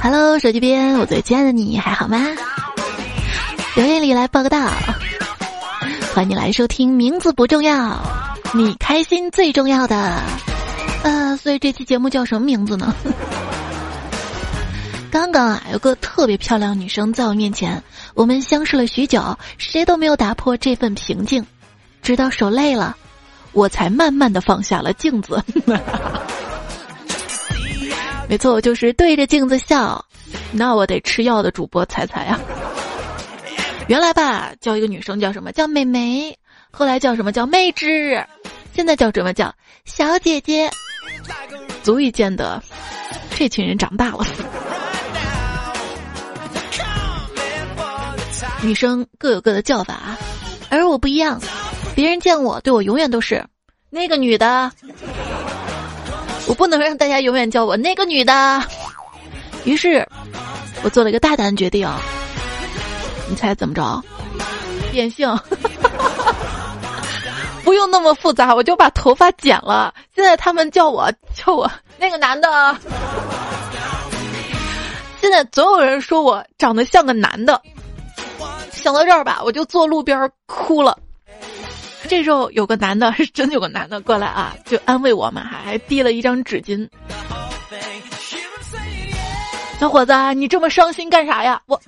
Hello，手机边，我最亲爱的你还好吗？留言里来报个到。欢迎你来收听，名字不重要，你开心最重要的。呃，所以这期节目叫什么名字呢？刚刚啊，有个特别漂亮女生在我面前，我们相视了许久，谁都没有打破这份平静，直到手累了，我才慢慢的放下了镜子。没错，我就是对着镜子笑。那我得吃药的主播彩彩呀。原来吧，叫一个女生叫什么叫美眉，后来叫什么叫妹纸，现在叫什么叫小姐姐，足以见得这群人长大了。女生各有各的叫法，而我不一样，别人见我对我永远都是那个女的。我不能让大家永远叫我那个女的，于是，我做了一个大胆的决定。你猜怎么着？变性？不用那么复杂，我就把头发剪了。现在他们叫我叫我那个男的。现在总有人说我长得像个男的。想到这儿吧，我就坐路边哭了。这时候有个男的，是真有个男的过来啊，就安慰我嘛，还还递了一张纸巾。小伙子，你这么伤心干啥呀？我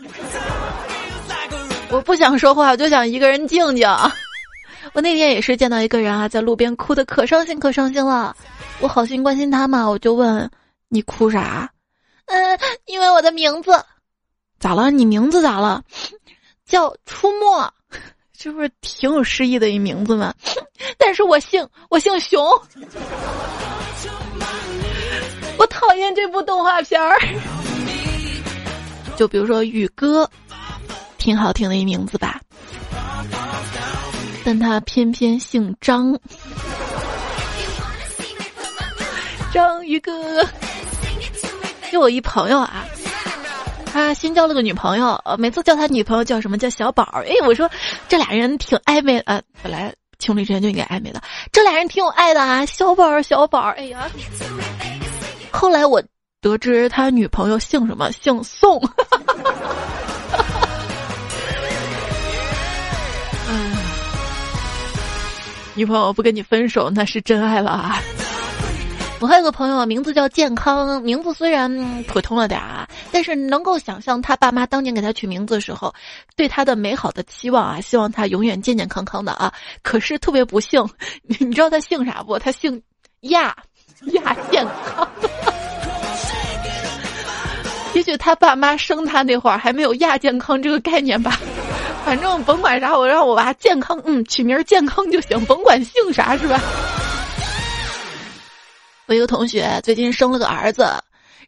我不想说话，我就想一个人静静。我那天也是见到一个人啊，在路边哭的可伤心可伤心了。我好心关心他嘛，我就问你哭啥？嗯，因为我的名字咋了？你名字咋了？叫出没。这不是挺有诗意的一名字嘛？但是我姓我姓熊，我讨厌这部动画片儿。就比如说宇哥，挺好听的一名字吧，但他偏偏姓张，章鱼哥。就我一朋友啊。他新交了个女朋友，呃，每次叫他女朋友叫什么叫小宝儿。哎，我说这俩人挺暧昧啊，本来情侣之间就应该暧昧的，这俩人挺有爱的啊，小宝儿小宝儿。哎呀，后来我得知他女朋友姓什么，姓宋。嗯，女朋友不跟你分手，那是真爱了啊。我还有个朋友，名字叫健康，名字虽然 普通了点啊，但是能够想象他爸妈当年给他取名字的时候，对他的美好的期望啊，希望他永远健健康康的啊。可是特别不幸，你知道他姓啥不？他姓亚，亚健康。也许他爸妈生他那会儿还没有亚健康这个概念吧。反正甭管啥，我让我娃健康，嗯，取名健康就行，甭管姓啥，是吧？我一个同学最近生了个儿子，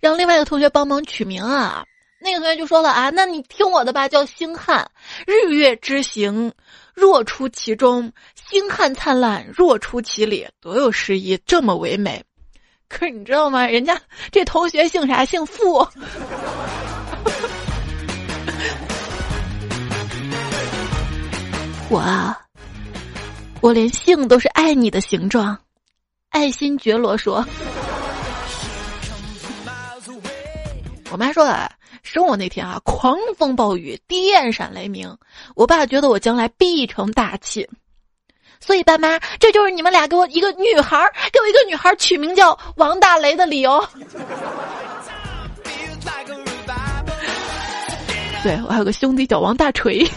让另外一个同学帮忙取名啊。那个同学就说了啊，那你听我的吧，叫星汉。日月之行，若出其中；星汉灿烂，若出其里。多有诗意，这么唯美。可是你知道吗？人家这同学姓啥？姓傅。我啊，我连姓都是爱你的形状。爱新觉罗说：“我妈说啊，生我那天啊，狂风暴雨，电闪雷鸣。我爸觉得我将来必成大器，所以爸妈，这就是你们俩给我一个女孩儿，给我一个女孩取名叫王大雷的理由。对我还有个兄弟叫王大锤。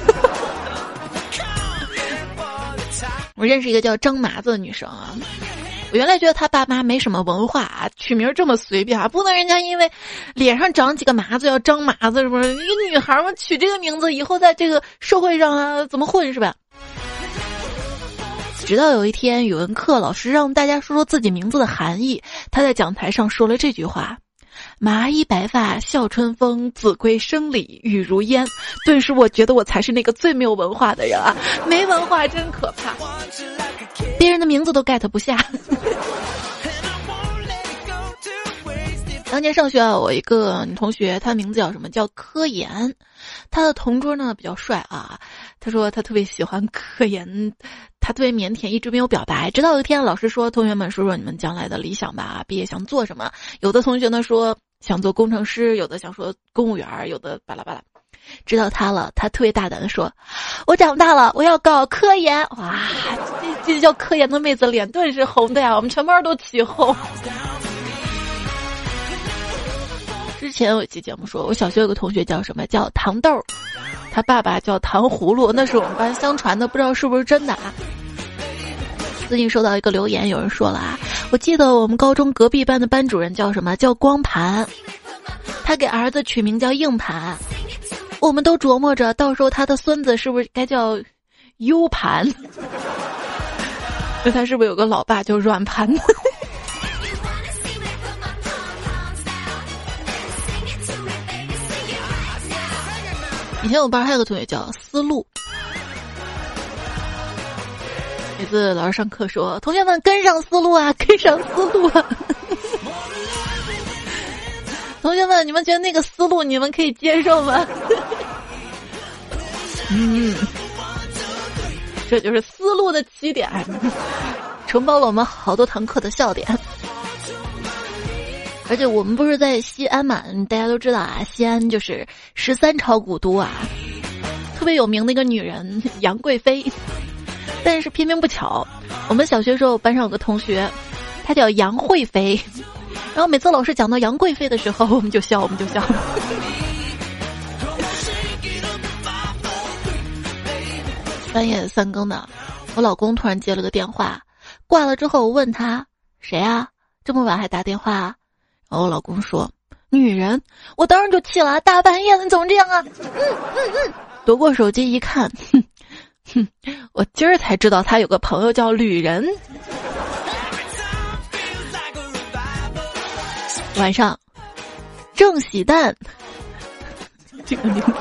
我认识一个叫张麻子的女生啊。”我原来觉得他爸妈没什么文化啊，取名这么随便啊，不能人家因为脸上长几个麻子要张麻子是不是？一个女孩嘛，取这个名字以后在这个社会上啊怎么混是吧？直到有一天语文课老师让大家说说自己名字的含义，他在讲台上说了这句话：“麻衣白发笑春风，子规声里雨如烟。”顿时我觉得我才是那个最没有文化的人啊，没文化真可怕。别人的名字都 get 不下。当年上学啊，我一个女同学，她的名字叫什么？叫科研。她的同桌呢比较帅啊，他说他特别喜欢科研，他特别腼腆，一直没有表白。直到有一天，老师说：“同学们，说说你们将来的理想吧，毕业想做什么？”有的同学呢说想做工程师，有的想说公务员，有的巴拉巴拉。知道他了，他特别大胆的说：“我长大了，我要搞科研。”哇，这这叫科研的妹子脸顿时红的呀，我们全班都起哄。之前有一期节目说，我小学有个同学叫什么叫糖豆，他爸爸叫糖葫芦，那是我们班相传的，不知道是不是真的啊。最近收到一个留言，有人说了啊，我记得我们高中隔壁班的班主任叫什么叫光盘，他给儿子取名叫硬盘。我们都琢磨着，到时候他的孙子是不是该叫 U 盘？那他是不是有个老爸叫软盘？以前我班还有个同学叫思路，每次老师上课说：“同学们跟上思路啊，跟上思路啊！”同学们，你们觉得那个思路你们可以接受吗？嗯，这就是思路的起点，承包了我们好多堂课的笑点。而且我们不是在西安嘛，大家都知道啊，西安就是十三朝古都啊，特别有名的一个女人杨贵妃。但是偏偏不巧，我们小学时候班上有个同学，她叫杨惠妃。然后每次老师讲到杨贵妃的时候，我们就笑，我们就笑。半夜三更的，我老公突然接了个电话，挂了之后我问他谁啊？这么晚还打电话？我老公说女人，我当时就气了，大半夜的你怎么这样啊？嗯嗯嗯，夺过手机一看，哼哼，我今儿才知道他有个朋友叫吕人。晚上，郑喜蛋，这个名字，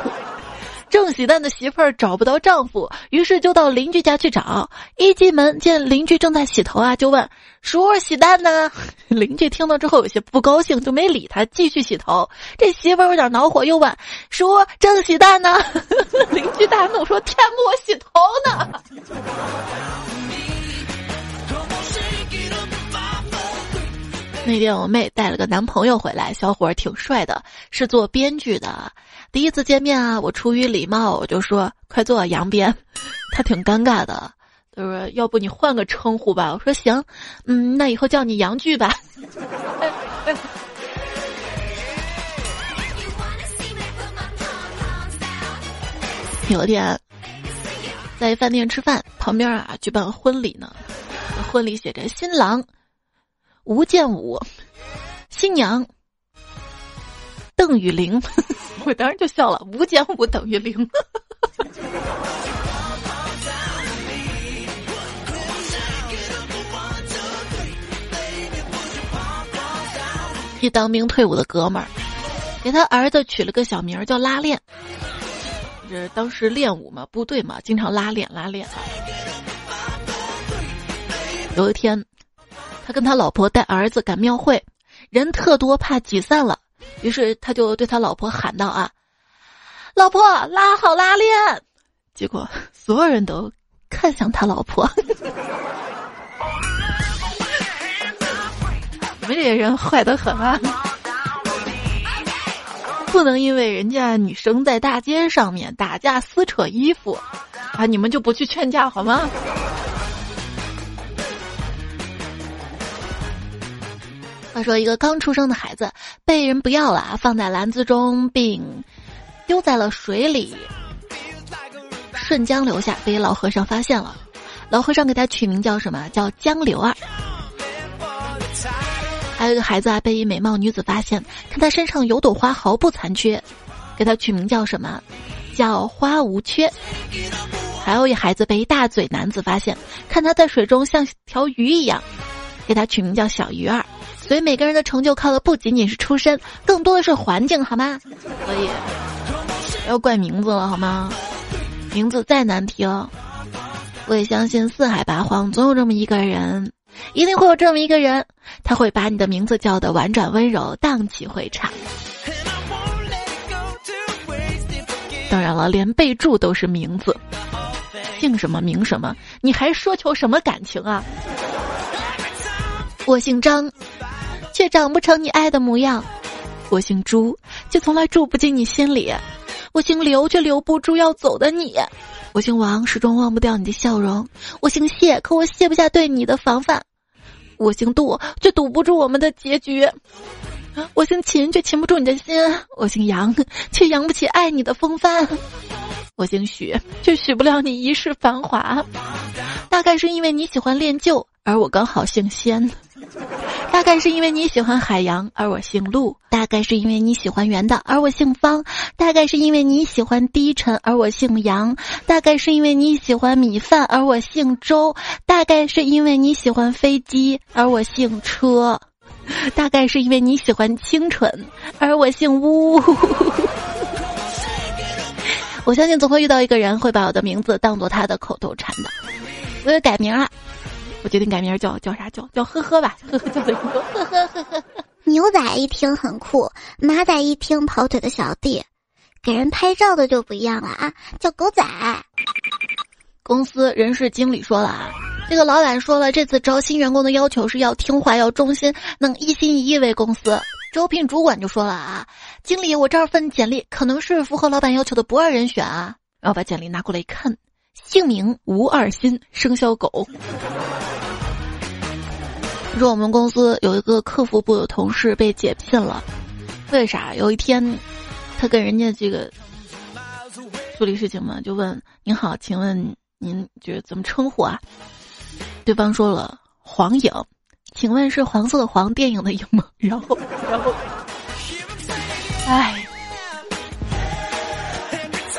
郑喜蛋的媳妇儿找不到丈夫，于是就到邻居家去找。一进门见邻居正在洗头啊，就问：“叔，喜蛋呢？” 邻居听到之后有些不高兴，就没理他，继续洗头。这媳妇儿有点恼火，又问：“叔，郑喜蛋呢？” 邻居大怒说：“天不，我洗头呢。”那天我妹带了个男朋友回来，小伙儿挺帅的，是做编剧的。第一次见面啊，我出于礼貌，我就说：“快坐杨边。”他挺尴尬的，他说：“要不你换个称呼吧？”我说：“行，嗯，那以后叫你杨剧吧。”有一天在饭店吃饭，旁边啊举办婚礼呢，婚礼写着新郎。吴建武，新娘邓雨玲，我当时就笑了。五减五等于零。一当兵退伍的哥们儿，给他儿子取了个小名叫拉练。这当时练武嘛，部队嘛，经常拉练拉练。有一天。他跟他老婆带儿子赶庙会，人特多，怕挤散了，于是他就对他老婆喊道：“啊，老婆拉好拉链。”结果所有人都看向他老婆。你们这些人坏的很啊！不能因为人家女生在大街上面打架撕扯衣服，啊，你们就不去劝架好吗？话说，一个刚出生的孩子被人不要了，放在篮子中，并丢在了水里，顺江流下，被老和尚发现了。老和尚给他取名叫什么？叫江流儿。还有一个孩子啊，被一美貌女子发现，看他身上有朵花毫不残缺，给他取名叫什么？叫花无缺。还有一孩子被一大嘴男子发现，看他在水中像条鱼一样，给他取名叫小鱼儿。所以每个人的成就靠的不仅仅是出身，更多的是环境，好吗？所以要怪名字了，好吗？名字再难听，我也相信四海八荒总有这么一个人，一定会有这么一个人，他会把你的名字叫的婉转温柔，荡气回肠。当然了，连备注都是名字，姓什么名什么，你还奢求什么感情啊？我姓张。却长不成你爱的模样，我姓朱，却从来住不进你心里；我姓刘，却留不住要走的你；我姓王，始终忘不掉你的笑容；我姓谢，可我卸不下对你的防范；我姓杜，却堵不住我们的结局；我姓秦，却擒不住你的心；我姓杨，却扬不起爱你的风帆；我姓许，却许不了你一世繁华。大概是因为你喜欢练就，而我刚好姓仙。大概是因为你喜欢海洋，而我姓陆；大概是因为你喜欢圆的，而我姓方；大概是因为你喜欢低沉，而我姓杨；大概是因为你喜欢米饭，而我姓周；大概是因为你喜欢飞机，而我姓车；大概是因为你喜欢清纯，而我姓乌。我相信总会遇到一个人会把我的名字当做他的口头禅的。我也改名了。我决定改名叫叫啥叫叫呵呵吧，呵呵叫的多，呵呵呵呵。牛仔一听很酷，马仔一听跑腿的小弟，给人拍照的就不一样了啊，叫狗仔。公司人事经理说了啊，这个老板说了，这次招新员工的要求是要听话，要忠心，能一心一意为公司。招聘主管就说了啊，经理，我这儿份简历可能是符合老板要求的不二人选啊，然后把简历拿过来一看，姓名吴二新，生肖狗。说我们公司有一个客服部的同事被解聘了，为啥？有一天，他跟人家这个处理事情嘛，就问：“您好，请问您就是怎么称呼啊？”对方说了：“黄影，请问是黄色的黄，电影的影吗？”然后，然后，哎，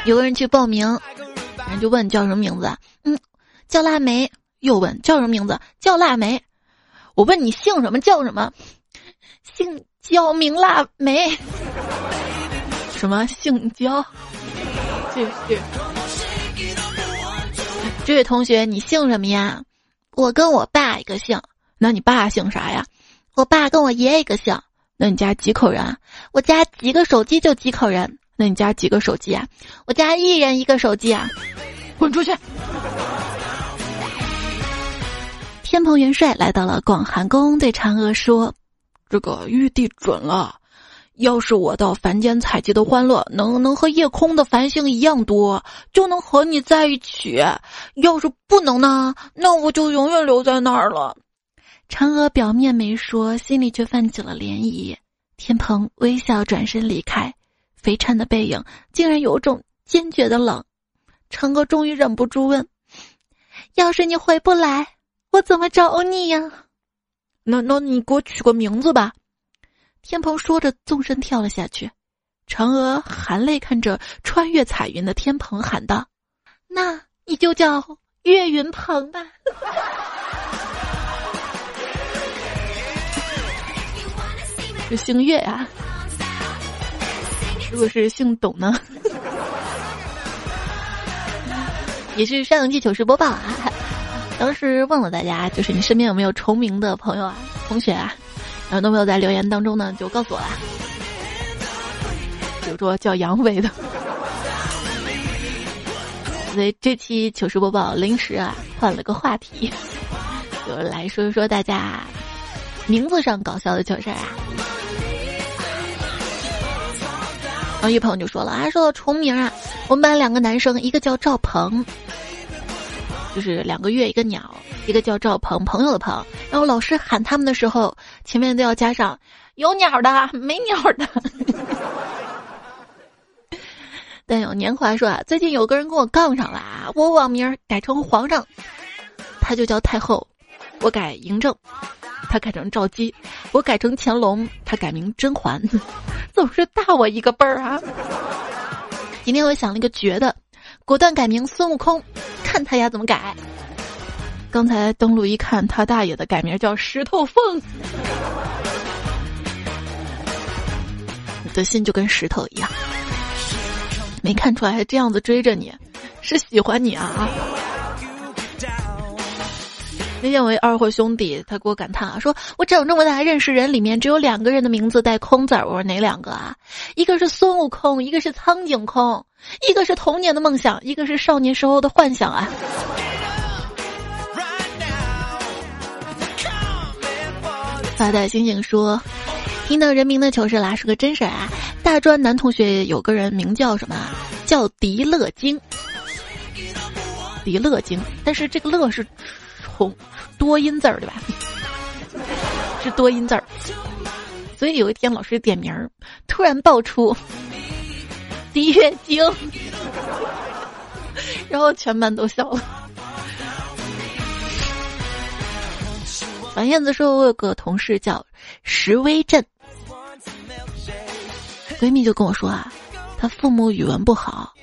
有个人去报名，人就问叫什么名字？嗯，叫腊梅。又问叫什么名字？叫腊梅。我问你姓什么叫什么？姓焦名腊梅。什么姓焦？这是这位同学，你姓什么呀？我跟我爸一个姓。那你爸姓啥呀？我爸跟我爷爷一个姓。那你家几口人啊？我家几个手机就几口人。那你家几个手机啊？我家一人一个手机啊。滚出去！天蓬元帅来到了广寒宫，对嫦娥说：“这个玉帝准了，要是我到凡间采集的欢乐能能和夜空的繁星一样多，就能和你在一起；要是不能呢，那我就永远留在那儿了。”嫦娥表面没说，心里却泛起了涟漪。天蓬微笑转身离开，肥颤的背影竟然有种坚决的冷。嫦娥终于忍不住问：“要是你回不来？”我怎么找你呀？那那你给我取个名字吧。天蓬说着，纵身跳了下去。嫦娥含泪看着穿越彩云的天蓬，喊道：“那你就叫岳云鹏吧。”就姓岳呀。如果是姓董呢？也是上期糗事播报啊。当时问了大家，就是你身边有没有重名的朋友啊、同学啊，很多朋友在留言当中呢，就告诉我了。比如说叫杨伟的，所以这期糗事播报临时啊换了个话题，就是来说一说大家名字上搞笑的糗事啊。然后一朋友就说了啊，说到重名啊，我们班两个男生，一个叫赵鹏。就是两个月一个鸟，一个叫赵鹏，朋友的鹏。然后老师喊他们的时候，前面都要加上有鸟的，没鸟的。但有年华说啊，最近有个人跟我杠上了啊，我网名改成皇上，他就叫太后；我改嬴政，他改成赵姬；我改成乾隆，他改名甄嬛，总是大我一个辈儿啊。今天我想了一个绝的。果断改名孙悟空，看他要怎么改。刚才登录一看，他大爷的改名叫石头缝。你的心就跟石头一样，没看出来还这样子追着你，是喜欢你啊。那天我二货兄弟，他给我感叹啊，说我长这么大认识人里面只有两个人的名字带空字儿。我说哪两个啊？一个是孙悟空，一个是苍井空，一个是童年的梦想，一个是少年时候的幻想啊。发带星星说，听到人民的糗事啦，是个真事儿啊！大专男同学有个人名叫什么？叫迪乐京。迪乐京，但是这个乐是重多音字儿对吧？是多音字儿。所以有一天老师点名儿，突然爆出迪月经，然后全班都笑了。王燕子说：“我有个同事叫石威震，闺蜜就跟我说啊，她父母语文不好。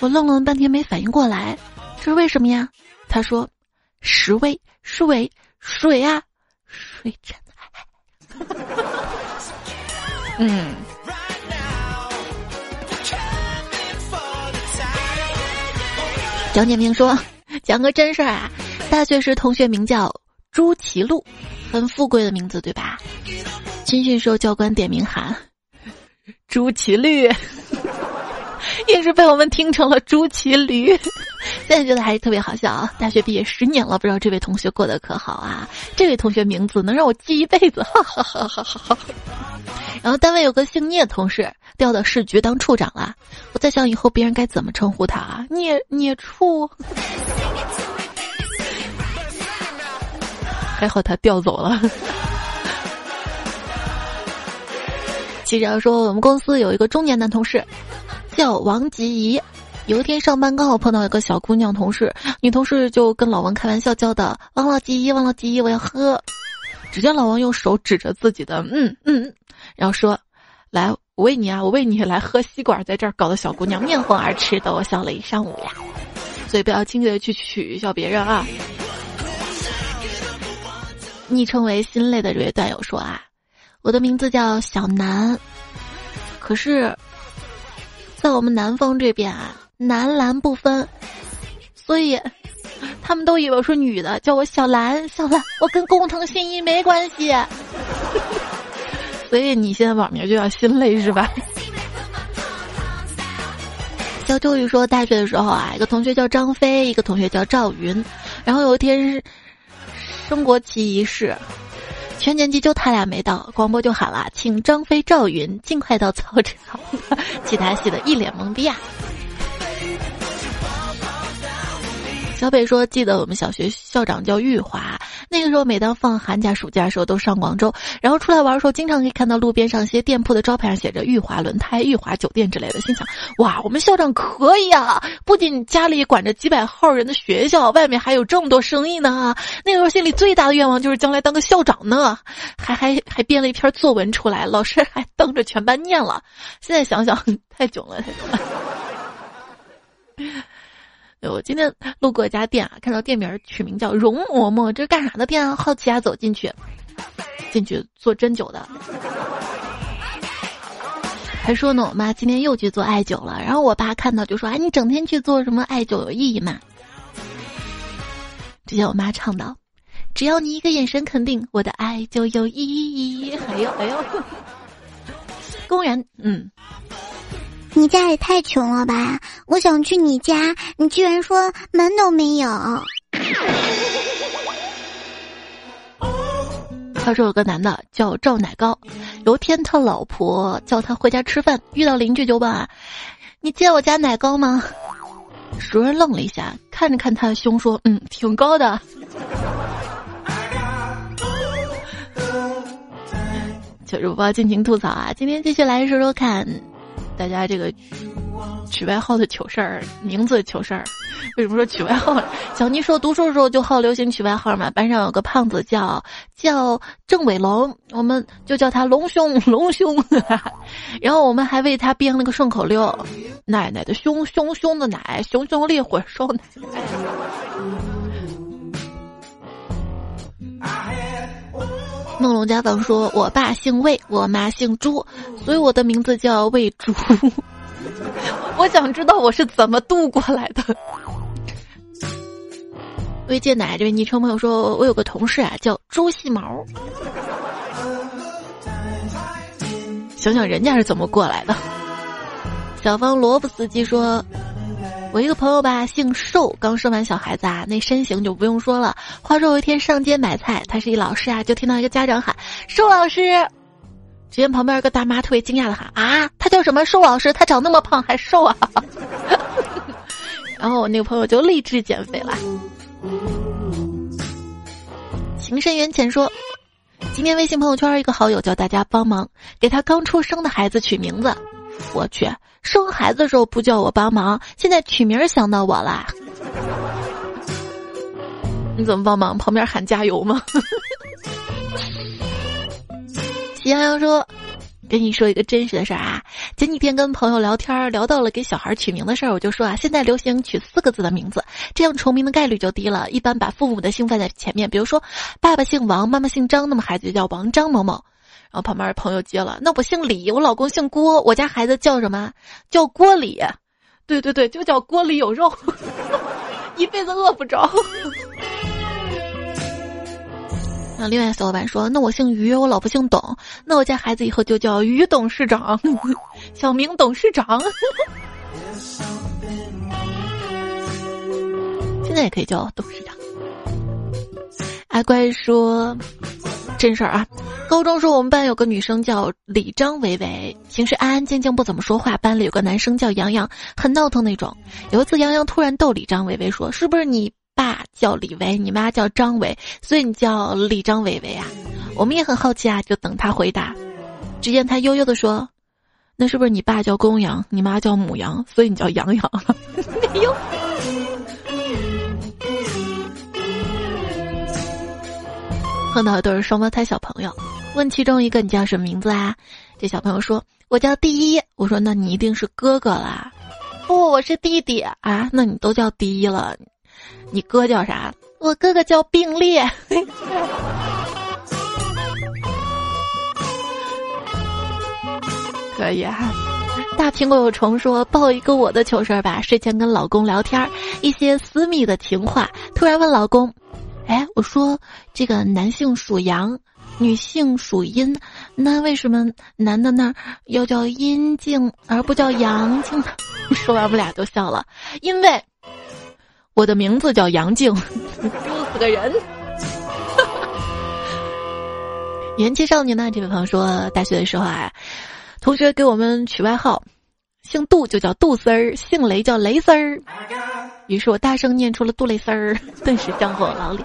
我愣了半天没反应过来，这是为什么呀？她说：石威，水，水啊，水真爱。嗯。蒋建平说：讲个真事儿啊，大学时同学名叫。”朱祁禄，很富贵的名字，对吧？军训时候教官点名喊“朱祁律”，硬是被我们听成了“猪骑驴”。现在觉得还是特别好笑啊。大学毕业十年了，不知道这位同学过得可好啊？这位同学名字能让我记一辈子，哈哈哈哈哈哈。然后单位有个姓聂的同事调到市局当处长了，我在想以后别人该怎么称呼他啊？聂聂处。还好他调走了。记者说，我们公司有一个中年男同事，叫王吉怡。有一天上班刚好碰到一个小姑娘同事，女同事就跟老王开玩笑叫的：“王老吉怡，王老吉怡，我要喝。”只见老王用手指着自己的，嗯嗯，然后说：“来，我喂你啊，我喂你来喝吸管，在这儿搞得小姑娘面红耳赤，的我笑了一上午呀。”所以不要轻易的去取笑别人啊。昵称为心累的这位段友说啊，我的名字叫小南，可是，在我们南方这边啊，男蓝不分，所以他们都以为我是女的，叫我小兰。小兰，我跟工藤新一没关系，所以你现在网名就叫心累是吧？小周宇说，大学的时候啊，一个同学叫张飞，一个同学叫赵云，然后有一天。升国旗仪式，全年级就他俩没到，广播就喊了，请张飞、赵云尽快到操场。其他系的一脸懵逼啊。小北说：“记得我们小学校长叫玉华，那个时候每当放寒假、暑假的时候都上广州，然后出来玩的时候，经常可以看到路边上一些店铺的招牌上写着‘玉华轮胎’‘玉华酒店’之类的。心想：哇，我们校长可以啊！不仅家里管着几百号人的学校，外面还有这么多生意呢。那个时候心里最大的愿望就是将来当个校长呢，还还还编了一篇作文出来，老师还当着全班念了。现在想想，太囧了，太囧了。”我今天路过一家店啊，看到店名取名叫“容嬷嬷”，这是干啥的店啊？好奇啊，走进去，进去做针灸的。还说呢，我妈今天又去做艾灸了。然后我爸看到就说：“哎，你整天去做什么艾灸有意义吗？”只见我妈唱道：“只要你一个眼神肯定，我的爱就有意义。”哎呦哎呦，公然嗯。你家也太穷了吧！我想去你家，你居然说门都没有。他说有个男的叫赵奶糕，有一天他老婆叫他回家吃饭，遇到邻居就问：“啊你见我家奶糕吗？”熟人愣了一下，看着看他的胸说：“嗯，挺高的。”小主播尽情吐槽啊！今天继续来说说看。大家这个取外号的糗事儿，名字糗事儿，为什么说取外号？小妮说读书的时候就好流行取外号嘛。班上有个胖子叫叫郑伟龙，我们就叫他龙兄龙兄。然后我们还为他编了个顺口溜：奶奶的胸胸胸的奶，熊熊烈火烧奶。梦龙家房说：“我爸姓魏，我妈姓朱，所以我的名字叫魏朱。”我想知道我是怎么度过来的。魏建奶这位昵称朋友说：“我有个同事啊，叫朱细毛。”想想人家是怎么过来的。小方萝卜司机说。我一个朋友吧，姓瘦，刚生完小孩子啊，那身形就不用说了。话说有一天上街买菜，他是一老师啊，就听到一个家长喊：“瘦老师。”只见旁边一个大妈特别惊讶的喊：“啊，他叫什么？瘦老师？他长那么胖还瘦啊？” 然后我那个朋友就励志减肥了。情深缘浅说，今天微信朋友圈一个好友叫大家帮忙给他刚出生的孩子取名字。我去，生孩子的时候不叫我帮忙，现在取名想到我啦。你怎么帮忙？旁边喊加油吗？喜羊羊说：“跟你说一个真实的事儿啊，前几天跟朋友聊天，聊到了给小孩取名的事儿，我就说啊，现在流行取四个字的名字，这样重名的概率就低了。一般把父母的姓放在前面，比如说爸爸姓王，妈妈姓张，那么孩子就叫王张某某。然后旁边朋友接了，那我姓李，我老公姓郭，我家孩子叫什么？叫郭李。对对对，就叫锅里有肉，一辈子饿不着。那另外小伙伴说：“那我姓于，我老婆姓董，那我家孩子以后就叫于董事长，小明董事长。现在也可以叫董事长。”阿乖说：“真事儿啊，高中时候我们班有个女生叫李张维维，平时安安静静不怎么说话。班里有个男生叫杨洋，很闹腾那种。有一次杨洋突然逗李张维维说：‘是不是你？’”爸叫李维，你妈叫张伟，所以你叫李张伟伟啊？我们也很好奇啊，就等他回答。只见他悠悠的说：“那是不是你爸叫公羊，你妈叫母羊，所以你叫羊羊？” 没有。碰到一对双胞胎小朋友，问其中一个你叫什么名字啊？这小朋友说：“我叫第一。”我说：“那你一定是哥哥啦。”不，我是弟弟啊。那你都叫第一了。你哥叫啥？我哥哥叫并列。可以啊。大苹果有虫说报一个我的糗事儿吧。睡前跟老公聊天，一些私密的情话，突然问老公：“哎，我说这个男性属阳，女性属阴，那为什么男的那儿要叫阴茎而不叫阳茎呢？” 说完我们俩都笑了，因为。我的名字叫杨静，丢死个人。元气少年呢？这位朋友说，大学的时候啊，同学给我们取外号，姓杜就叫杜丝儿，姓雷叫雷丝儿。于是我大声念出了杜蕾丝儿，顿时江后老李。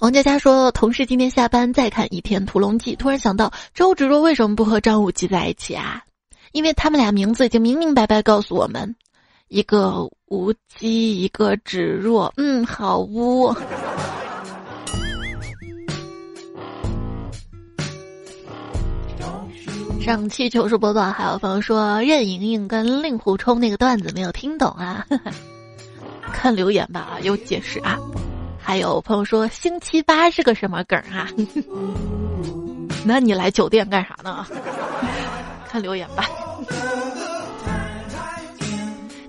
王佳佳说，同事今天下班再看《倚天屠龙记》，突然想到周芷若为什么不和张无忌在一起啊？因为他们俩名字已经明明白白告诉我们。一个无机，一个芷若，嗯，好污。上期糗事播报，还有朋友说任盈盈跟令狐冲那个段子没有听懂啊，看留言吧，有解释啊。还有朋友说星期八是个什么梗啊？那你来酒店干啥呢？看留言吧。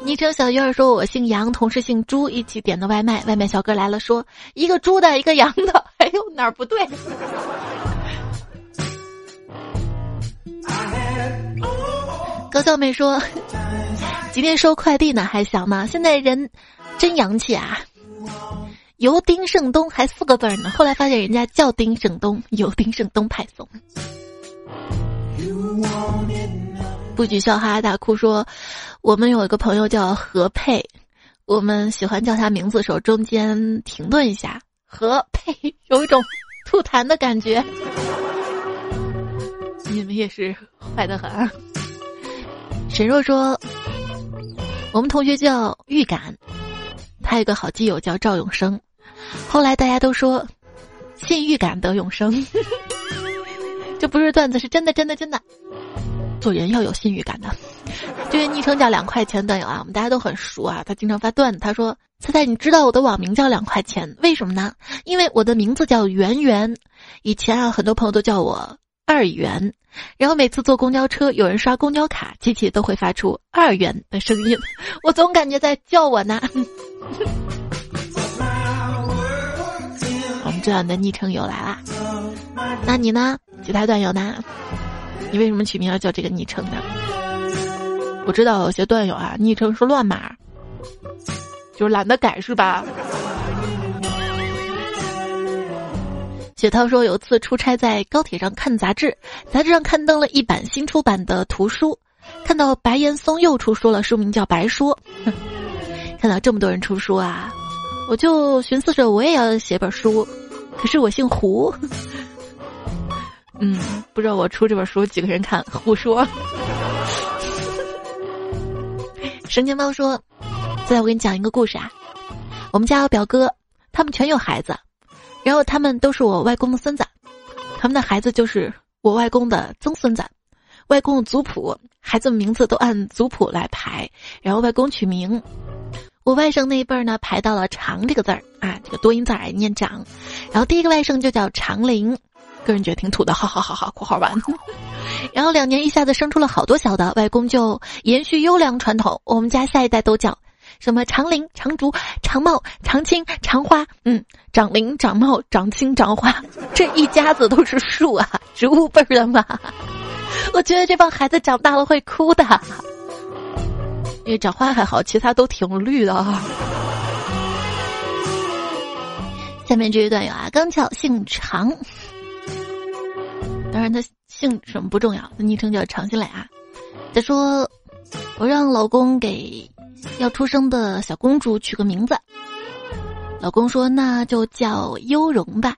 昵称小鱼儿说：“我姓杨，同事姓朱，一起点的外卖。外卖小哥来了，说一个猪的，一个羊的。哎呦，哪儿不对？”高笑妹说：“今天收快递呢，还想呢。现在人真洋气啊！由丁胜东还四个字呢。后来发现人家叫丁胜东，由丁胜东派送。”不许笑，哈哈大哭说。我们有一个朋友叫何佩，我们喜欢叫他名字的时候中间停顿一下。何佩有一种吐痰的感觉。你们也是坏的很。沈若说，我们同学叫预感，他有个好基友叫赵永生，后来大家都说信预感得永生，这不是段子，是真的，真的，真的。做人要有信誉感的。这位昵称叫两块钱段友啊，我们大家都很熟啊。他经常发段子，他说：“猜猜你知道我的网名叫两块钱，为什么呢？因为我的名字叫圆圆。以前啊，很多朋友都叫我二元，然后每次坐公交车，有人刷公交卡，机器都会发出二元的声音，我总感觉在叫我呢。我们这样的昵称又来啦，那你呢？其他段友呢？你为什么取名要叫这个昵称呢？我知道有些段友啊，昵称是乱码，就是懒得改是吧？雪涛说有次出差在高铁上看杂志，杂志上刊登了一版新出版的图书，看到白岩松又出书了，书名叫《白说》。看到这么多人出书啊，我就寻思着我也要写本书，可是我姓胡。嗯，不知道我出这本书几个人看？胡说。神钱包说：“现在我给你讲一个故事啊，我们家有表哥，他们全有孩子，然后他们都是我外公的孙子，他们的孩子就是我外公的曾孙子，外公的族谱，孩子们名字都按族谱来排，然后外公取名，我外甥那一辈儿呢排到了长这个字儿啊，这个多音字儿念长，然后第一个外甥就叫长林。”个人觉得挺土的，好好好好，括号完。然后两年一下子生出了好多小的，外公就延续优良传统，我们家下一代都叫什么长林、长竹、长茂、长青、长花，嗯，长林、长茂、长青、长花，这一家子都是树啊，植物辈的嘛。我觉得这帮孩子长大了会哭的，因为长花还好，其他都挺绿的啊。下面这一段有啊，刚巧姓长。当然，他姓什么不重要，他昵称叫常新磊啊。他说：“我让老公给要出生的小公主取个名字。”老公说：“那就叫优容吧。”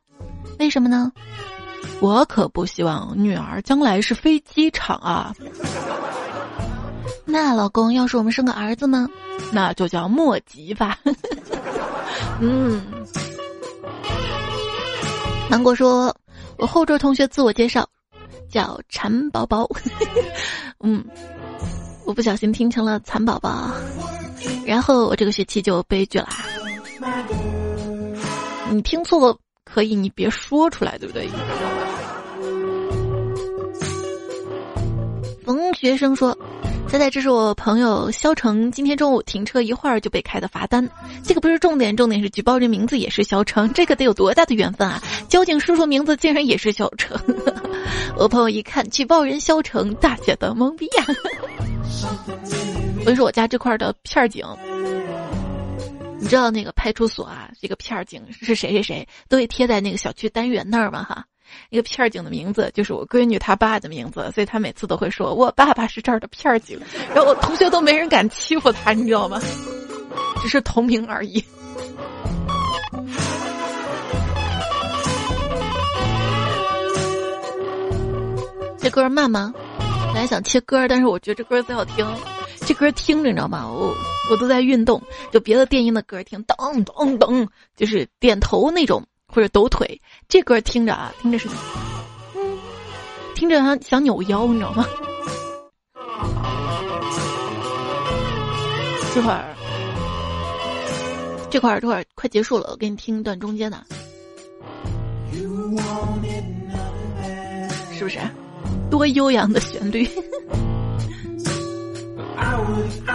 为什么呢？我可不希望女儿将来是飞机场啊。那老公，要是我们生个儿子呢？那就叫莫吉吧。嗯。芒果说。我后桌同学自我介绍，叫蚕宝宝。嗯，我不小心听成了蚕宝宝，然后我这个学期就悲剧了。你听错了可以，你别说出来，对不对？冯学生说。现在这是我朋友肖成，今天中午停车一会儿就被开的罚单。这个不是重点，重点是举报人名字也是肖成，这个得有多大的缘分啊！交警叔叔名字竟然也是肖成，我朋友一看举报人肖成，大写的懵逼呀！我跟你说，我家这块的片警，你知道那个派出所啊，这个片警是谁谁谁，都会贴在那个小区单元那儿吗？哈。一个片儿警的名字就是我闺女她爸的名字，所以她每次都会说我爸爸是这儿的片儿警，然后我同学都没人敢欺负他，你知道吗？只是同名而已。这歌慢吗？本来想切歌，但是我觉得这歌最好听。这歌听着你知道吗？我我都在运动，就别的电音的歌听，噔噔噔，就是点头那种。或者抖腿，这歌听着啊，听着是，听着像想扭腰，你知道吗？这会儿，这块儿这块儿快结束了，我给你听一段中间的，是不是？多悠扬的旋律！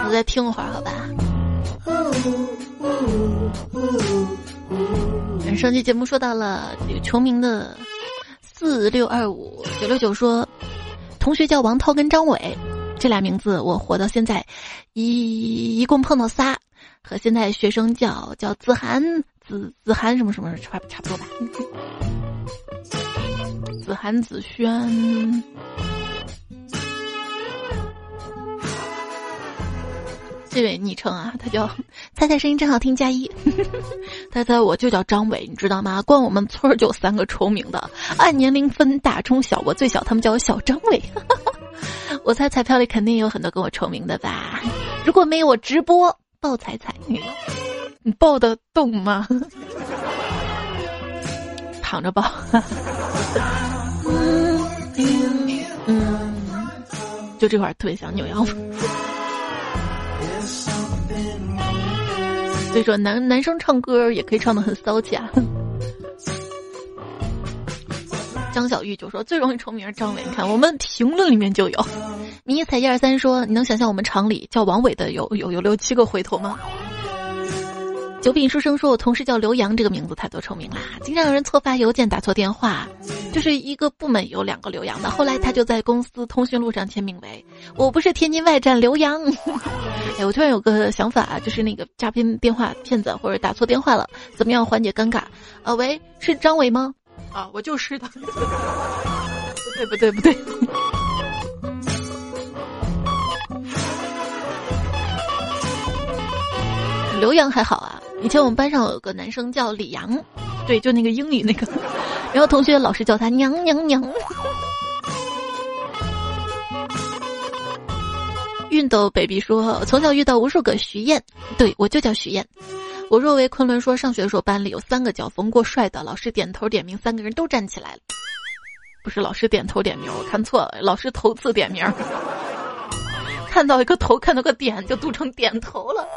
我再听会儿，好吧？上期节目说到了这个球名的四六二五九六九说，同学叫王涛跟张伟，这俩名字我活到现在，一一共碰到仨，和现在学生叫叫子涵子子涵什么什么差差不多吧，子涵子轩。这位昵称啊，他叫猜猜声音真好听加一，猜猜我就叫张伟，你知道吗？光我们村儿就三个重名的，按年龄分大中小，我最小，他们叫我小张伟。我猜彩票里肯定有很多跟我重名的吧？如果没有我直播抱彩彩，你抱得动吗？躺着抱。嗯，就这块特别想扭腰。所以说，男男生唱歌也可以唱的很骚气啊。张小玉就说最容易出名张伟，你看我们评论里面就有。迷彩一二三说，你能想象我们厂里叫王伟的有有有六七个回头吗？九品书生说：“我同事叫刘洋，这个名字太多臭名啦，经常有人错发邮件、打错电话。就是一个部门有两个刘洋的，后来他就在公司通讯录上签名为‘我不是天津外站刘洋’。哎，我突然有个想法啊，就是那个诈骗电话骗子或者打错电话了，怎么样缓解尴尬？啊，喂，是张伟吗？啊，我就是的。不对不对不对。刘洋还好啊，以前我们班上有个男生叫李阳，对，就那个英语那个，然后同学老师叫他娘娘娘。熨斗 baby 说，从小遇到无数个徐燕，对我就叫徐燕。我若为昆仑说，上学的时候班里有三个叫冯过帅的，老师点头点名，三个人都站起来了。不是老师点头点名，我看错了，老师头次点名，看到一个头，看到个点，就读成点头了。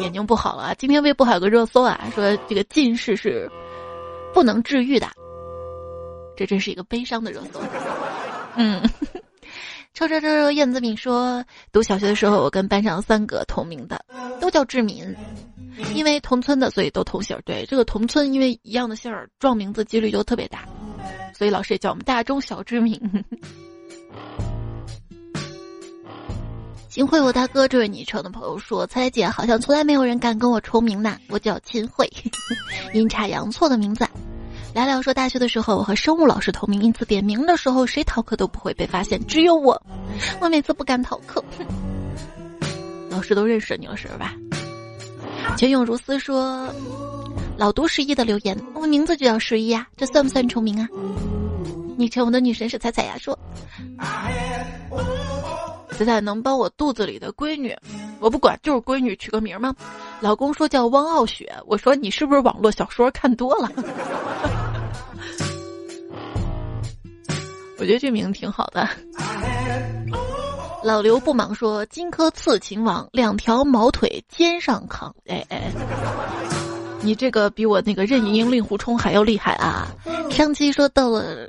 眼睛不好了，今天微博还有个热搜啊，说这个近视是不能治愈的，这真是一个悲伤的热搜。嗯。抽抽抽！燕子敏说，读小学的时候，我跟班上三个同名的，都叫志敏，因为同村的，所以都同姓儿。对，这个同村，因为一样的姓儿，撞名字几率就特别大，所以老师也叫我们大中小志敏。秦桧，我大哥，这位昵称的朋友说，猜猜姐好像从来没有人敢跟我重名呢。我叫秦慧，阴差阳错的名字。聊聊说，大学的时候我和生物老师同名，因此点名的时候谁逃课都不会被发现，只有我，我每次不敢逃课。老师都认识你了是吧？泉涌如斯说，老读十一的留言，我名字就叫十一啊，这算不算重名啊？昵称我的女神是彩彩呀，说，彩彩能帮我肚子里的闺女，我不管，就是闺女取个名吗？老公说叫汪傲雪，我说你是不是网络小说看多了？我觉得这名字挺好的。老刘不忙说：“荆轲刺秦王，两条毛腿肩上扛。”哎哎，你这个比我那个任盈盈令狐冲还要厉害啊！上期说到了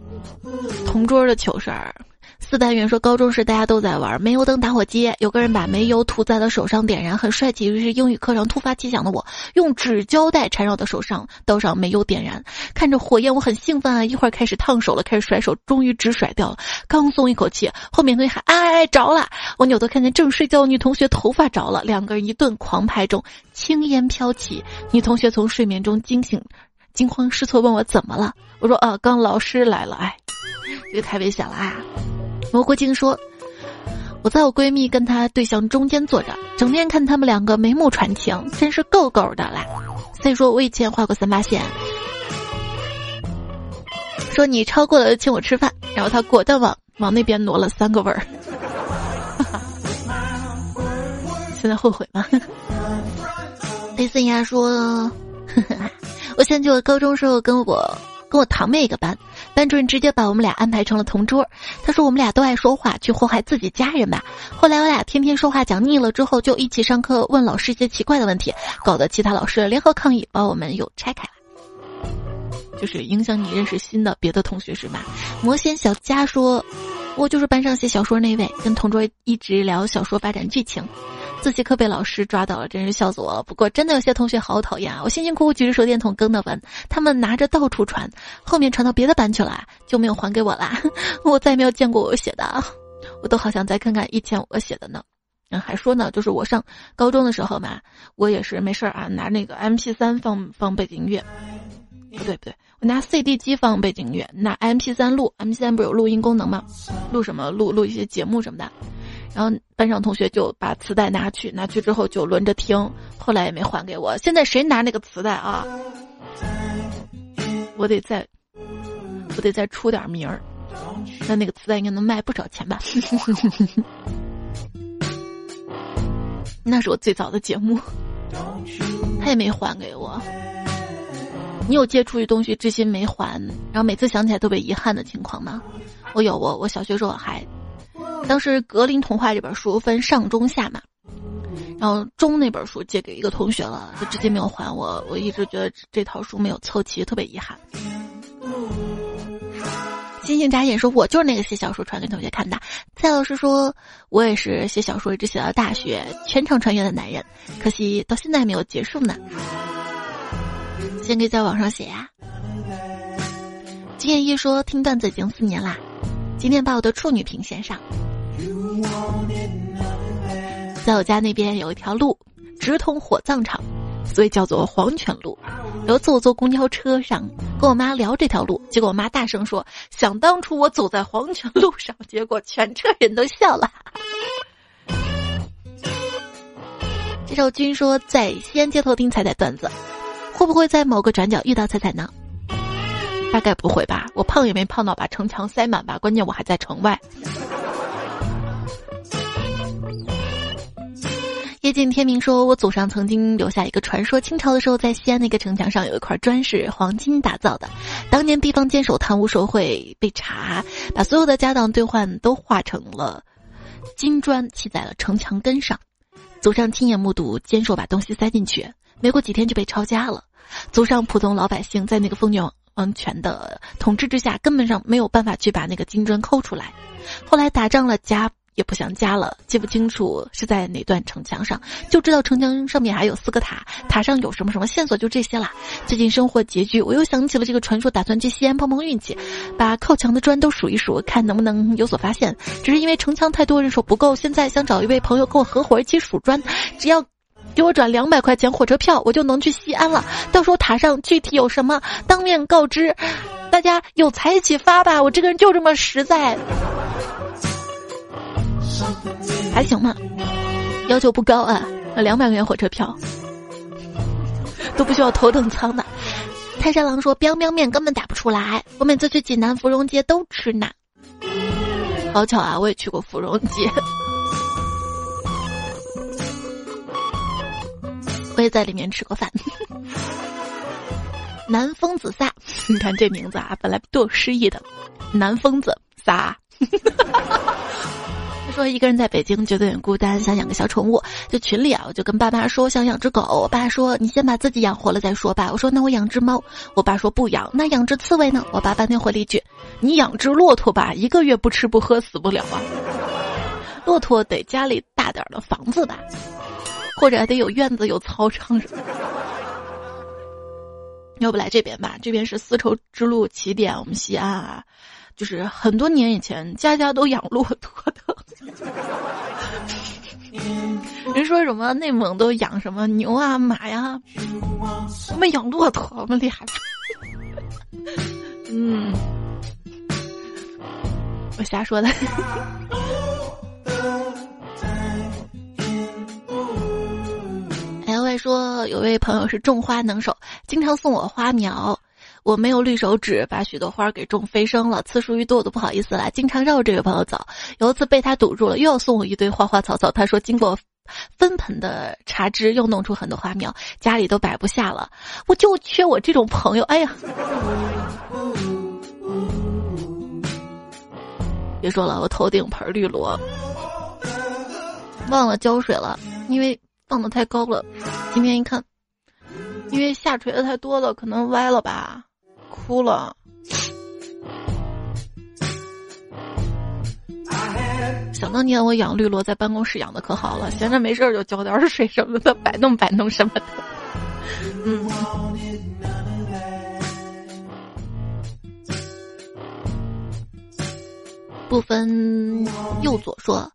同桌的糗事儿。四单元说，高中时大家都在玩煤油灯打火机，有个人把煤油涂在了手上点燃，很帅气。于是英语课上突发奇想的我，用纸胶带缠绕到手上，倒上煤油点燃，看着火焰，我很兴奋啊！一会儿开始烫手了，开始甩手，终于纸甩掉了，刚松一口气，后面同学喊：“哎，着了！”我扭头看见正睡觉的女同学头发着了，两个人一顿狂拍中，青烟飘起，女同学从睡眠中惊醒，惊慌失措问我怎么了，我说：“啊，刚老师来了，哎，这个太危险了啊！”蘑菇精说：“我在我闺蜜跟她对象中间坐着，整天看他们两个眉目传情，真是够够的啦。”所以说我以前画过三八线，说你超过了请我吃饭，然后他果断往往那边挪了三个味儿。现在后悔吗？雷森亚说：“ 我现在就高中时候跟我跟我堂妹一个班。”班主任直接把我们俩安排成了同桌。他说我们俩都爱说话，去祸害自己家人吧。后来我俩天天说话讲腻了之后，就一起上课问老师一些奇怪的问题，搞得其他老师联合抗议，把我们又拆开了。就是影响你认识新的别的同学是吧？魔仙小佳说，我就是班上写小说那位，跟同桌一直聊小说发展剧情。自习课被老师抓到了，真是笑死我了。不过真的有些同学好讨厌啊！我辛辛苦苦举着手电筒跟的文，他们拿着到处传，后面传到别的班去了，就没有还给我啦。我再也没有见过我写的，我都好想再看看以前我写的呢。嗯，还说呢，就是我上高中的时候嘛，我也是没事儿啊，拿那个 M P 三放放背景音乐。不对不对，我拿 C D 机放背景音乐，拿 M P 三录，M P 三不是有录音功能吗？录什么？录录一些节目什么的。然后班上同学就把磁带拿去，拿去之后就轮着听，后来也没还给我。现在谁拿那个磁带啊？我得再，我得再出点名儿，那那个磁带应该能卖不少钱吧？那是我最早的节目，他也没还给我。你有借出去东西至今没还，然后每次想起来特别遗憾的情况吗？我有，我我小学时候还。当时《格林童话》这本书分上中下嘛，然后中那本书借给一个同学了，就直接没有还我。我一直觉得这套书没有凑齐，特别遗憾。星星眨眼说：“我就是那个写小说传给同学看的。”蔡老师说：“我也是写小说一直写到大学，全程穿越的男人，可惜到现在还没有结束呢。”先可以在网上写呀。金燕一说：“听段子已经四年啦，今天把我的处女屏献上。”在我家那边有一条路，直通火葬场。所以叫做黄泉路。有一次我坐公交车上跟我妈聊这条路，结果我妈大声说：“想当初我走在黄泉路上。”结果全车人都笑了。这首君说在西安街头听彩彩段子，会不会在某个转角遇到彩彩呢？大概不会吧，我胖也没胖到把城墙塞满吧，关键我还在城外。夜尽天明说，我祖上曾经留下一个传说：清朝的时候，在西安那个城墙上有一块砖是黄金打造的。当年地方坚守贪污受贿被查，把所有的家当兑换都化成了金砖，砌在了城墙根上。祖上亲眼目睹坚守把东西塞进去，没过几天就被抄家了。祖上普通老百姓在那个风牛。王权的统治之下，根本上没有办法去把那个金砖抠出来。后来打仗了，加也不想加了，记不清楚是在哪段城墙上，就知道城墙上面还有四个塔，塔上有什么什么线索，就这些啦。最近生活拮据，我又想起了这个传说，打算去西安碰碰运气，把靠墙的砖都数一数，看能不能有所发现。只是因为城墙太多，人手不够，现在想找一位朋友跟我合伙一起数砖，只要。给我转两百块钱火车票，我就能去西安了。到时候塔上具体有什么，当面告知，大家有财一起发吧。我这个人就这么实在，还行吧，要求不高啊。两百块钱火车票都不需要头等舱的。泰山狼说：“biang biang 面根本打不出来，我每次去济南芙蓉街都吃呢。”好巧啊，我也去过芙蓉街。我也在里面吃过饭。南疯子撒，你看这名字啊，本来多有诗意的。南疯子撒，他说一个人在北京觉得有点孤单，想养个小宠物。就群里啊，我就跟爸妈说想养只狗。我爸说你先把自己养活了再说吧。我说那我养只猫。我爸说不养。那养只刺猬呢？我爸半天回了一句：你养只骆驼吧，一个月不吃不喝死不了啊。骆驼得家里大点的房子吧。或者还得有院子、有操场什么，要不来这边吧？这边是丝绸之路起点，我们西安啊，就是很多年以前，家家都养骆驼的。人说什么内蒙都养什么牛啊、马呀，我们养骆驼，我们厉害。嗯，我瞎说的。说有位朋友是种花能手，经常送我花苗。我没有绿手指，把许多花给种飞升了，次数一多我都不好意思了，经常绕这位朋友走。有一次被他堵住了，又要送我一堆花花草草。他说经过分盆的插枝，又弄出很多花苗，家里都摆不下了。我就缺我这种朋友。哎呀，别说了，我头顶盆绿萝，忘了浇水了，因为。放的太高了，今天一看，因为下垂的太多了，可能歪了吧，哭了。想当年我养绿萝，在办公室养的可好了，闲着没事儿就浇点水什么的，摆弄摆弄什么的。嗯。不分右左说。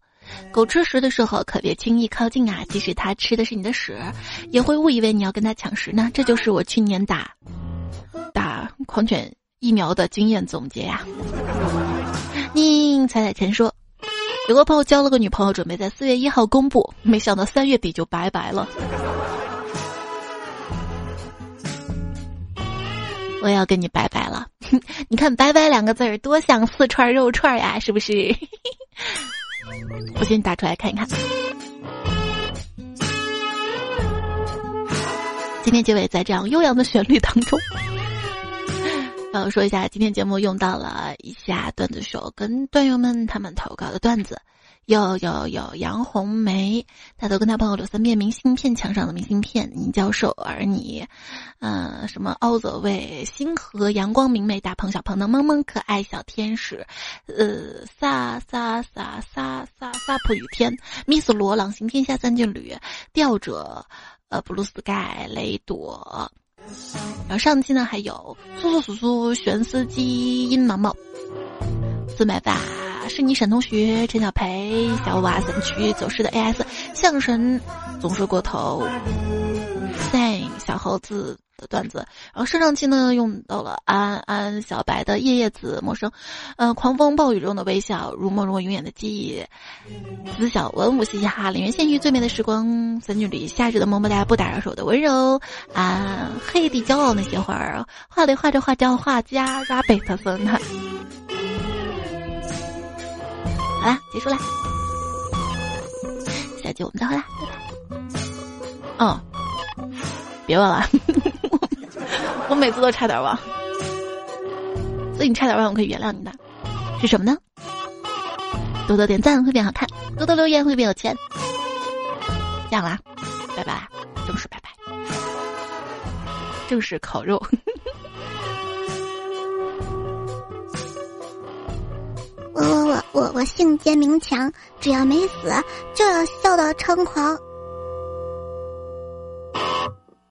狗吃食的时候可别轻易靠近啊！即使它吃的是你的屎，也会误以为你要跟它抢食呢。这就是我去年打打狂犬疫苗的经验总结呀。宁彩彩前说，有个朋友交了个女朋友，准备在四月一号公布，没想到三月底就拜拜了。我要跟你拜拜了，你看“拜拜”两个字儿多像四串肉串呀，是不是？我先打出来看一看。今天结尾在这样悠扬的旋律当中，要说一下，今天节目用到了一下段子手跟段友们他们投稿的段子。有有有，杨红梅，他都跟他朋友留三遍明信片，墙上的明信片，宁教授，而你，嗯，什么奥泽卫，星河，阳光明媚，大鹏小鹏的萌萌可爱小天使，呃，撒撒撒撒撒撒普雨天，miss 罗朗行天下三剑旅，吊者，呃，blue sky 雷朵，然后上期呢还有苏苏苏苏玄司机阴毛毛，自买吧。是你沈同学、陈小培、小瓦散区走失的 AS 相声总说过头，Thank 猴子的段子，然后上上期呢用到了安安小白的叶叶子陌生，呃，狂风暴雨中的微笑，如梦如我永远的记忆，子小文武嘻嘻哈，林园仙域最美的时光，三句里夏日的么么哒，不打扰手的温柔，啊，黑地骄傲那些花儿，画里画着画叫画家拉贝特森的。好啦，结束啦，下期我们再会啦，拜拜。嗯，别忘了，我每次都差点忘，所以你差点忘，我可以原谅你的，是什么呢？多多点赞会变好看，多多留言会变有钱。这样啦，拜拜，正式拜拜，正式烤肉。我我我我我姓坚名强，只要没死就要笑到猖狂。